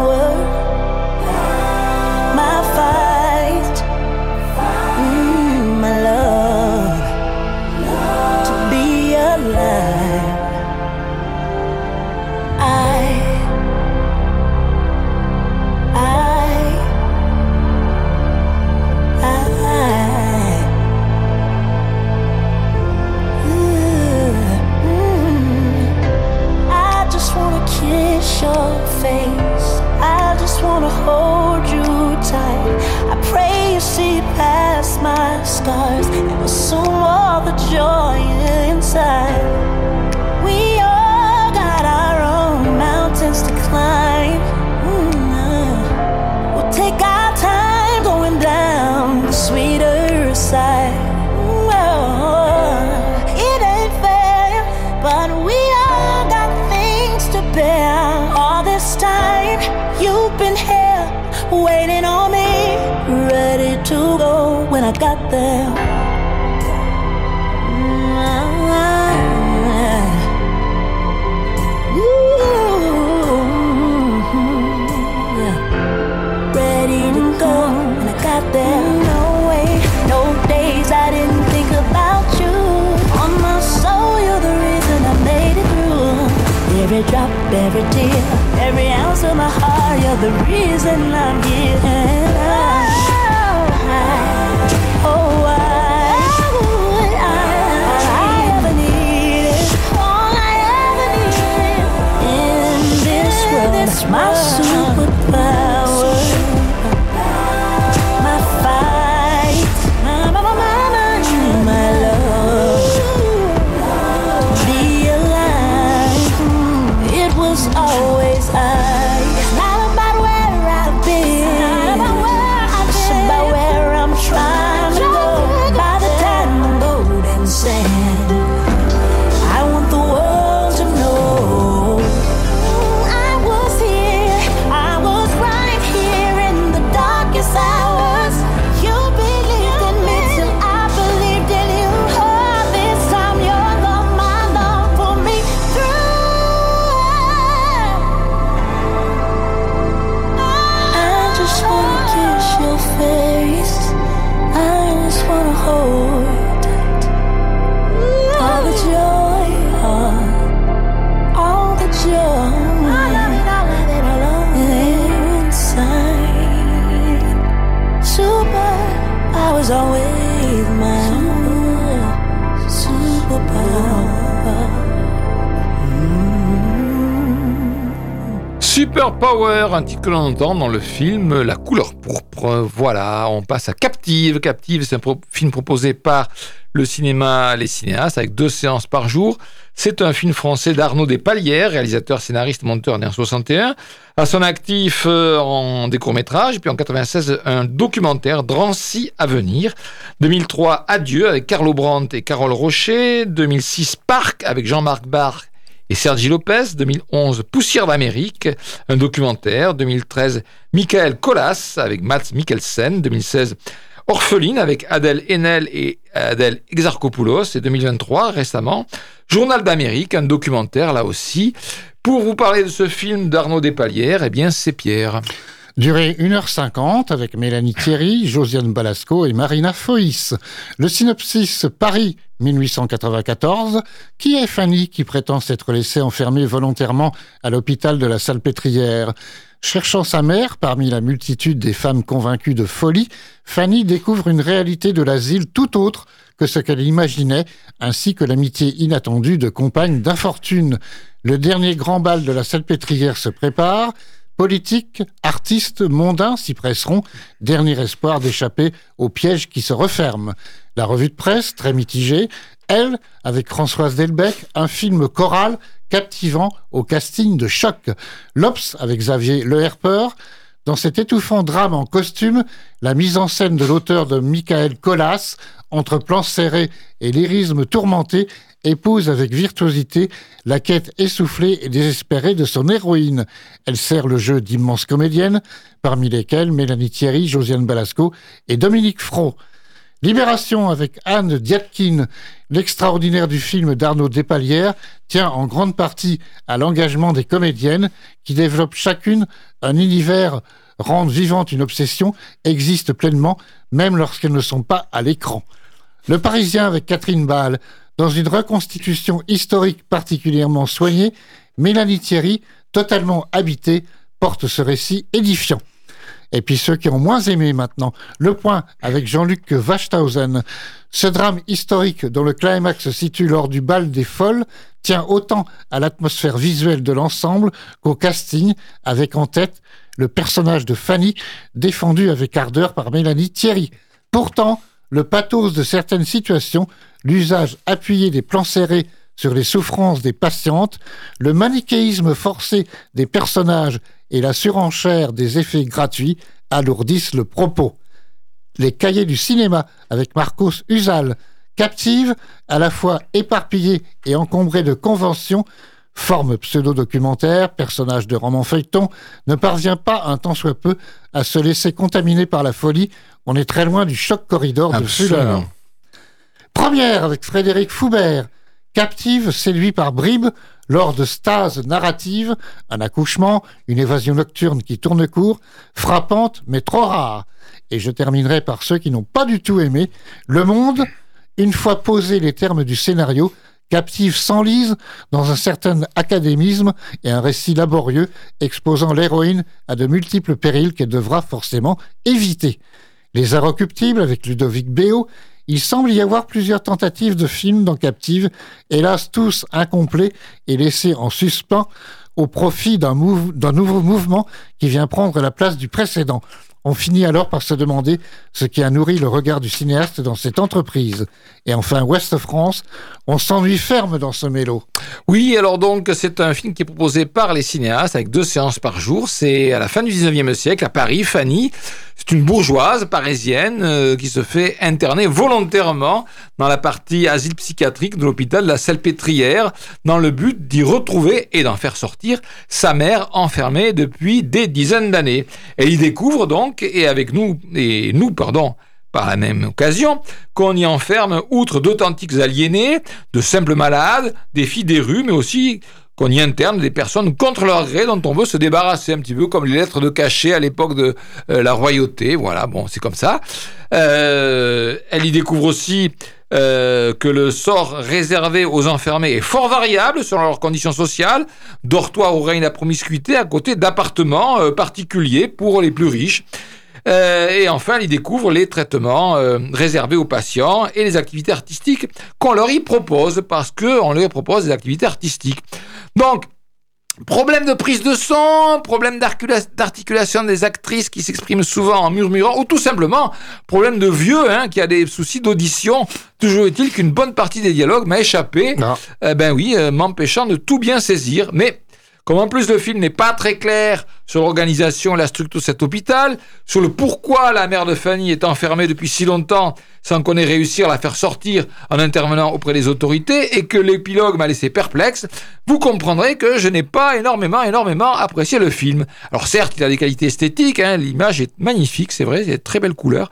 stars. There was all the joy inside. Got there. Ooh, yeah ready to go. And I got there. No way, no days I didn't think about you. On my soul, you're the reason I made it through. Every drop, every tear, every ounce of my heart, you're the reason I'm here. And I, más. Power, un titre que l'on entend dans le film La couleur pourpre. Voilà, on passe à Captive. Captive, c'est un film proposé par le cinéma Les Cinéastes avec deux séances par jour. C'est un film français d'Arnaud Despalières, réalisateur, scénariste, monteur né en 61. À son actif euh, en des courts-métrages, puis en 96, un documentaire Drancy à venir. 2003, Adieu avec Carlo Brandt et Carole Rocher. 2006, Parc avec Jean-Marc Barr et Sergi Lopez, 2011, Poussière d'Amérique, un documentaire, 2013, Michael Colas avec Mats Mikkelsen, 2016, Orpheline avec Adèle Haenel et Adèle Exarchopoulos, et 2023, récemment, Journal d'Amérique, un documentaire là aussi. Pour vous parler de ce film d'Arnaud Despalières, eh bien c'est Pierre. Durée 1h50 avec Mélanie Thierry, Josiane Balasco et Marina Foïs. Le synopsis Paris 1894. Qui est Fanny qui prétend s'être laissée enfermer volontairement à l'hôpital de la Salpêtrière? Cherchant sa mère parmi la multitude des femmes convaincues de folie, Fanny découvre une réalité de l'asile tout autre que ce qu'elle imaginait, ainsi que l'amitié inattendue de compagnes d'infortune. Le dernier grand bal de la Salpêtrière se prépare. Politiques, artistes, mondains s'y presseront, dernier espoir d'échapper au piège qui se referme. La revue de presse, très mitigée, elle, avec Françoise Delbecq, un film choral captivant au casting de choc. L'Obs avec Xavier Le Herper. Dans cet étouffant drame en costume, la mise en scène de l'auteur de Michael Colas, entre plans serrés et lyrisme tourmenté, épouse avec virtuosité la quête essoufflée et désespérée de son héroïne. Elle sert le jeu d'immenses comédiennes, parmi lesquelles Mélanie Thierry, Josiane Balasco et Dominique Fro. Libération avec Anne Diatkin, l'extraordinaire du film d'Arnaud Despalières, tient en grande partie à l'engagement des comédiennes qui développent chacune un univers, rendent vivante une obsession, existent pleinement, même lorsqu'elles ne sont pas à l'écran. Le Parisien avec Catherine Ball, dans une reconstitution historique particulièrement soignée, Mélanie Thierry, totalement habitée, porte ce récit édifiant. Et puis ceux qui ont moins aimé maintenant. Le point avec Jean-Luc Wachthausen. Ce drame historique dont le climax se situe lors du bal des folles tient autant à l'atmosphère visuelle de l'ensemble qu'au casting, avec en tête le personnage de Fanny, défendu avec ardeur par Mélanie Thierry. Pourtant, le pathos de certaines situations, l'usage appuyé des plans serrés sur les souffrances des patientes, le manichéisme forcé des personnages et la surenchère des effets gratuits alourdissent le propos. Les cahiers du cinéma avec Marcos Usal, captive, à la fois éparpillée et encombrée de conventions, forme pseudo-documentaire, personnage de roman feuilleton, ne parvient pas un tant soit peu à se laisser contaminer par la folie. On est très loin du choc corridor de Fuller. Première avec Frédéric Foubert, captive, séduit par bribes, lors de stases narratives, un accouchement, une évasion nocturne qui tourne court, frappante mais trop rare. Et je terminerai par ceux qui n'ont pas du tout aimé. Le monde, une fois posés les termes du scénario, captive s'enlise dans un certain académisme et un récit laborieux exposant l'héroïne à de multiples périls qu'elle devra forcément éviter. Les Inrecuptibles avec Ludovic Béot, il semble y avoir plusieurs tentatives de films dans Captive, hélas tous incomplets et laissés en suspens au profit d'un nouveau mouvement qui vient prendre la place du précédent. On finit alors par se demander ce qui a nourri le regard du cinéaste dans cette entreprise. Et enfin, Ouest France, on s'ennuie ferme dans ce mélo. Oui, alors donc, c'est un film qui est proposé par les cinéastes avec deux séances par jour. C'est à la fin du 19e siècle, à Paris, Fanny. C'est une bourgeoise parisienne euh, qui se fait interner volontairement dans la partie asile psychiatrique de l'hôpital de la Salpêtrière dans le but d'y retrouver et d'en faire sortir sa mère enfermée depuis des dizaines d'années. Elle y découvre donc, et avec nous, et nous, pardon, par la même occasion, qu'on y enferme, outre d'authentiques aliénés, de simples malades, des filles des rues, mais aussi qu'on y interne des personnes contre leur gré dont on veut se débarrasser, un petit peu comme les lettres de cachet à l'époque de euh, la royauté. Voilà, bon, c'est comme ça. Euh, elle y découvre aussi euh, que le sort réservé aux enfermés est fort variable selon leurs conditions sociales. Dortoir où règne la promiscuité à côté d'appartements particuliers pour les plus riches. Euh, et enfin, ils découvrent les traitements euh, réservés aux patients et les activités artistiques qu'on leur y propose parce qu'on leur propose des activités artistiques. Donc, Problème de prise de son, problème d'articulation des actrices qui s'expriment souvent en murmurant, ou tout simplement problème de vieux hein, qui a des soucis d'audition. Toujours est-il qu'une bonne partie des dialogues m'a échappé, eh ben oui, euh, m'empêchant de tout bien saisir. Mais comme en plus le film n'est pas très clair sur l'organisation et la structure de cet hôpital, sur le pourquoi la mère de Fanny est enfermée depuis si longtemps sans qu'on ait réussi à la faire sortir en intervenant auprès des autorités et que l'épilogue m'a laissé perplexe, vous comprendrez que je n'ai pas énormément, énormément apprécié le film. Alors certes, il a des qualités esthétiques, hein, l'image est magnifique, c'est vrai, a de très belles couleurs,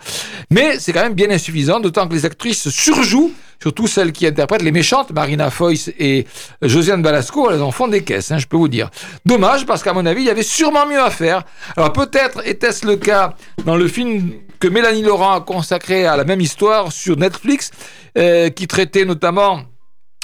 mais c'est quand même bien insuffisant, d'autant que les actrices surjouent surtout celles qui interprètent les méchantes, Marina Foïs et Josiane Balasco, elles en font des caisses, hein, je peux vous dire. Dommage, parce qu'à mon avis, il y avait sûrement mieux à faire. Alors peut-être était-ce le cas dans le film que Mélanie Laurent a consacré à la même histoire sur Netflix, euh, qui traitait notamment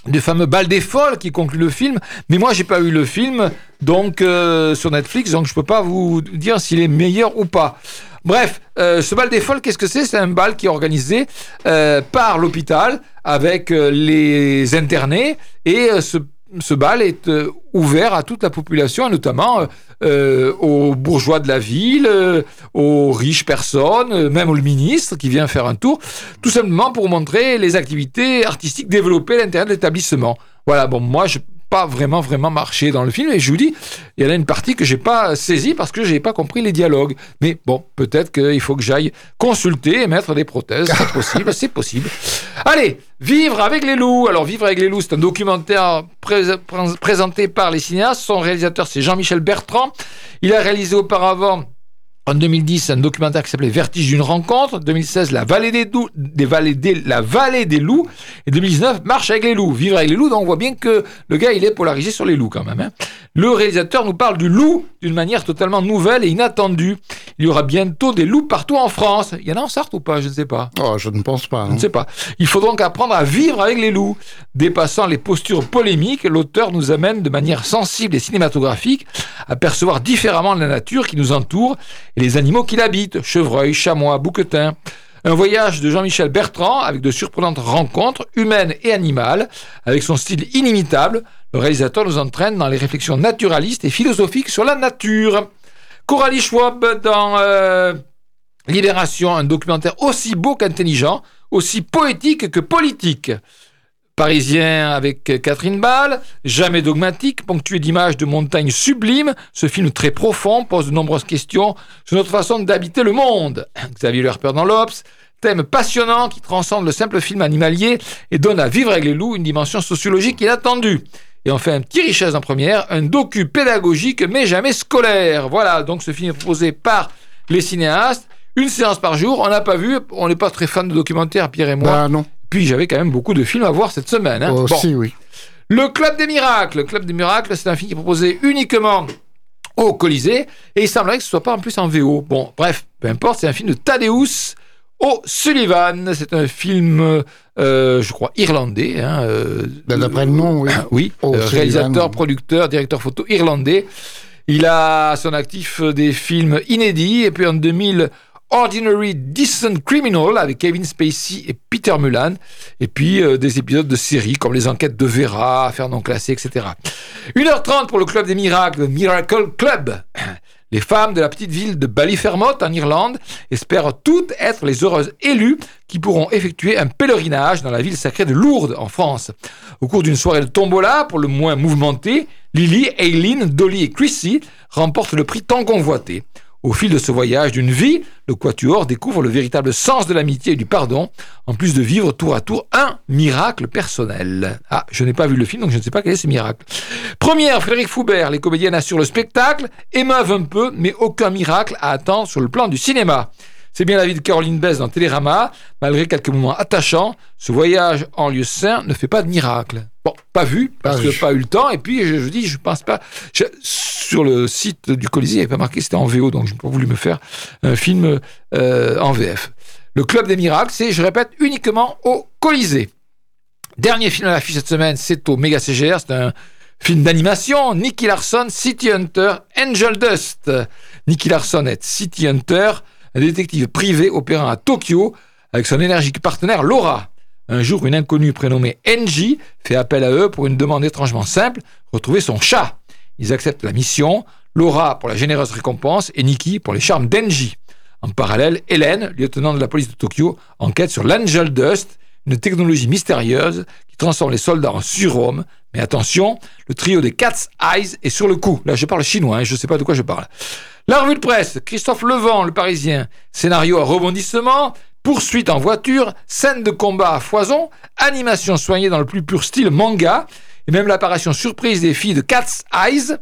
du fameux bal des folles qui conclut le film. Mais moi, j'ai pas eu le film, donc euh, sur Netflix, donc je peux pas vous dire s'il est meilleur ou pas. Bref, euh, ce bal des folles, qu'est-ce que c'est? C'est un bal qui est organisé euh, par l'hôpital avec euh, les internés et ce, ce, bal est ouvert à toute la population, notamment aux bourgeois de la ville, aux riches personnes, même au ministre qui vient faire un tour, tout simplement pour montrer les activités artistiques développées à l'intérieur de l'établissement. Voilà, bon, moi, je pas vraiment vraiment marché dans le film. Et je vous dis il y en a une partie que j'ai pas saisie parce que j'ai pas compris les dialogues. Mais bon peut-être qu'il faut que j'aille consulter et mettre des prothèses. C'est possible c'est possible. Allez vivre avec les loups. Alors vivre avec les loups c'est un documentaire présenté par les cinéastes. Son réalisateur c'est Jean-Michel Bertrand. Il a réalisé auparavant en 2010, un documentaire qui s'appelait Vertige d'une rencontre. 2016, La vallée des, loups, des vallées des, la vallée des loups. Et 2019, Marche avec les loups, Vivre avec les loups. Donc on voit bien que le gars, il est polarisé sur les loups quand même. Hein. Le réalisateur nous parle du loup d'une manière totalement nouvelle et inattendue. Il y aura bientôt des loups partout en France. Il y en a en Sarthe ou pas? Je ne sais pas. Oh, je ne pense pas. Je ne sais pas. Il faut donc apprendre à vivre avec les loups. Dépassant les postures polémiques, l'auteur nous amène de manière sensible et cinématographique à percevoir différemment la nature qui nous entoure et les animaux qui l'habitent, chevreuils, chamois, bouquetins. Un voyage de Jean-Michel Bertrand avec de surprenantes rencontres humaines et animales. Avec son style inimitable, le réalisateur nous entraîne dans les réflexions naturalistes et philosophiques sur la nature. Coralie Schwab dans euh, Libération, un documentaire aussi beau qu'intelligent, aussi poétique que politique. Parisien avec Catherine Ball, jamais dogmatique, ponctué d'images de montagnes sublimes, ce film très profond pose de nombreuses questions sur notre façon d'habiter le monde. Xavier Lerper dans l'Obs, thème passionnant qui transcende le simple film animalier et donne à Vivre avec les loups une dimension sociologique inattendue. Et enfin, un petit richesse en première, un docu pédagogique mais jamais scolaire. Voilà, donc ce film est proposé par les cinéastes. Une séance par jour, on n'a pas vu, on n'est pas très fan de documentaires, Pierre et moi. Bah non. Puis j'avais quand même beaucoup de films à voir cette semaine. Hein. Aussi, oui. Le Club des Miracles. Le Club des Miracles, c'est un film qui est proposé uniquement au Colisée. Et il semblerait que ce soit pas en plus en VO. Bon, bref, peu importe, c'est un film de Thaddeus O'Sullivan. C'est un film, euh, je crois, irlandais. Hein, euh, Ben, D'après le nom, oui. oui, euh, réalisateur, producteur, directeur photo irlandais. Il a à son actif des films inédits. Et puis en 2000, Ordinary Decent Criminal avec Kevin Spacey et Peter Mullan. Et puis euh, des épisodes de séries comme Les Enquêtes de Vera, Affaires non classées, etc. 1h30 pour le Club des Miracles, le Miracle Club. Les femmes de la petite ville de Ballyfermot en Irlande espèrent toutes être les heureuses élues qui pourront effectuer un pèlerinage dans la ville sacrée de Lourdes en France. Au cours d'une soirée de tombola, pour le moins mouvementée, Lily, Aileen, Dolly et Chrissy remportent le prix tant convoité. Au fil de ce voyage d'une vie, le Quatuor découvre le véritable sens de l'amitié et du pardon, en plus de vivre tour à tour un miracle personnel. Ah, je n'ai pas vu le film, donc je ne sais pas quel est ce miracle. Première, Frédéric Foubert, les comédiennes assurent le spectacle, émeuvent un peu, mais aucun miracle à attendre sur le plan du cinéma. C'est bien la vie de Caroline Bess dans Télérama. Malgré quelques moments attachants, ce voyage en lieu saint ne fait pas de miracle. Bon, pas vu, parce Pas que pas eu le temps. Et puis, je, je dis, je pense pas. je- sur le site du Colisée, il n'y avait pas marqué, c'était en VO, donc je n'ai pas voulu me faire un film euh, en VF. Le Club des Miracles, c'est, je répète, uniquement au Colisée. Dernier film à l'affiche cette semaine, c'est au Méga CGR. C'est un film d'animation. Nicky Larson, City Hunter, Angel Dust. Nicky Larson est City Hunter, un détective privé opérant à Tokyo avec son énergique partenaire Laura. Un jour, une inconnue prénommée Angie fait appel à eux pour une demande étrangement simple, retrouver son chat. Ils acceptent la mission, Laura pour la généreuse récompense et Nikki pour les charmes d'Angie. En parallèle, Hélène, lieutenant de la police de Tokyo, enquête sur l'Angel Dust, une technologie mystérieuse qui transforme les soldats en surhommes. Mais attention, le trio des Cat's Eyes est sur le coup. Là, je parle chinois, hein, je ne sais pas de quoi je parle. La revue de presse, Christophe Levent, le Parisien. Scénario à rebondissement, poursuite en voiture, scène de combat à foison, animation soignée dans le plus pur style manga, et même l'apparition surprise des filles de Cat's Eyes,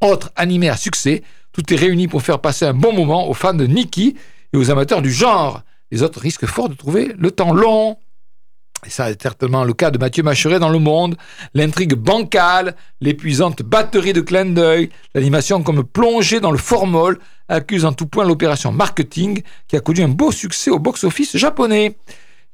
autre animé à succès. Tout est réuni pour faire passer un bon moment aux fans de Nikki et aux amateurs du genre. Les autres risquent fort de trouver le temps long. Et ça est certainement le cas de Mathieu Macheret dans Le Monde. L'intrigue bancale, l'épuisante batterie de clin d'œil, l'animation comme plongée dans le formol accuse en tout point l'opération marketing qui a connu un beau succès au box-office japonais.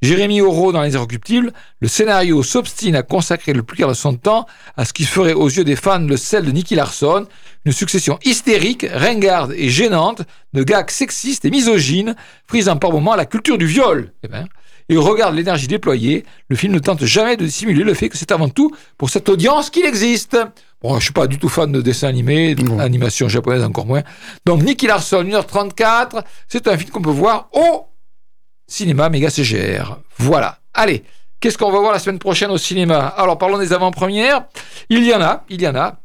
Jérémy Auro dans Les Irrecuptibles, le scénario s'obstine à consacrer le plus clair de son temps à ce qui ferait aux yeux des fans le sel de Nicky Larson, une succession hystérique, ringarde et gênante de gags sexistes et misogynes, frisant par moments la culture du viol. Eh ben, et au regard de l'énergie déployée, le film ne tente jamais de dissimuler le fait que c'est avant tout pour cette audience qu'il existe. Bon, je suis pas du tout fan de dessins animés, d'animation japonaise encore moins. Donc Nicky Larson, 1h34, c'est un film qu'on peut voir au cinéma méga CGR. Voilà. Allez, qu'est-ce qu'on va voir la semaine prochaine au cinéma? Alors parlons des avant-premières. Il y en a, il y en a.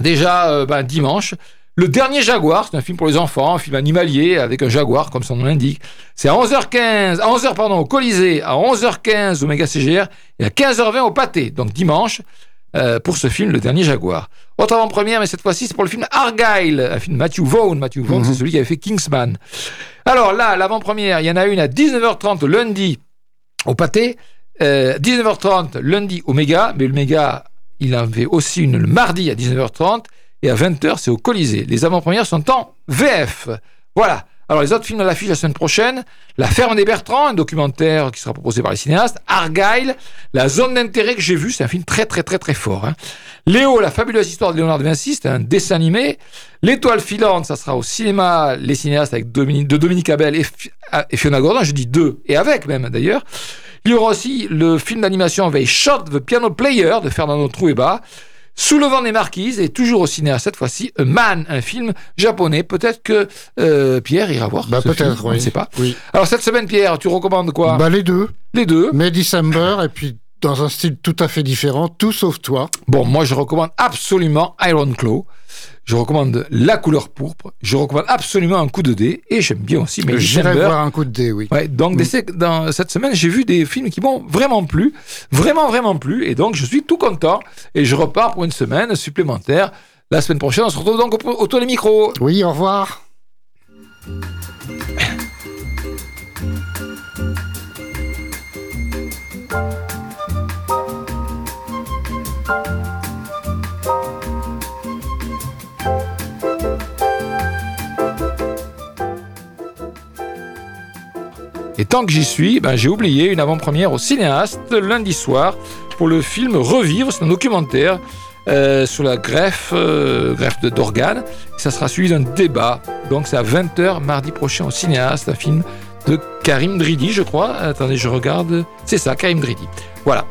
Déjà euh, ben, dimanche, le dernier Jaguar, c'est un film pour les enfants, un film animalier avec un jaguar, comme son nom l'indique. C'est à 11h15, à 11h pardon, au Colisée, à 11h15 au Méga CGR et à 15h20 au Pâté. Donc dimanche, euh, pour ce film, Le Dernier Jaguar. Autre avant-première, mais cette fois-ci, c'est pour le film Argyle, un film de Matthew Vaughn. Matthew Vaughn, c'est celui qui avait fait Kingsman. Alors là, l'avant-première, il y en a une à 19h30 lundi au Pâté, euh, 19h30 lundi au Méga, mais le Méga, il en avait aussi une le mardi à 19h30, et à 20h, c'est au Colisée. Les avant-premières sont en VF. Voilà. Alors, les autres films à l'affiche la semaine prochaine La ferme des Bertrands, un documentaire qui sera proposé par les cinéastes. Argyle, La zone d'intérêt que j'ai vu, c'est un film très, très, très, très fort. Hein. Léo, La fabuleuse histoire de Léonard de Vinci, c'est un dessin animé. L'étoile filante, ça sera au cinéma, les cinéastes avec Dominique, de Dominique Abel et, Fiona Gordon, je dis deux, et avec même d'ailleurs. Il y aura aussi le film d'animation They Shot the Piano Player de Fernando Trueba. Sous le vent des marquises et toujours au cinéma cette fois-ci, A Man, un film japonais. Peut-être que euh, Pierre ira voir. Bah, peut-être, on ne sait pas. Oui. Alors cette semaine, Pierre, tu recommandes quoi? Bah, Les deux. Les deux. Mais December et puis dans un style tout à fait différent, tout sauf toi. Bon, moi je recommande absolument Iron Claw. Je recommande La couleur pourpre. Je recommande absolument un coup de dé. Et j'aime bien aussi mais J'irai voir un coup de dé, oui. Ouais, donc mm. dans cette semaine, j'ai vu des films qui m'ont vraiment plu. Vraiment, vraiment plu. Et donc je suis tout content. Et je repars pour une semaine supplémentaire. La semaine prochaine, on se retrouve donc autour des micros. Oui, au revoir. Et tant que j'y suis, ben, j'ai oublié une avant-première au cinéaste lundi soir pour le film Revivre. C'est un documentaire euh, sur la greffe, euh, greffe d'organes. Ça sera suivi d'un débat. Donc c'est à 20h mardi prochain au cinéaste, un film de Karim Dridi, je crois. Attendez, je regarde. C'est ça, Karim Dridi. Voilà.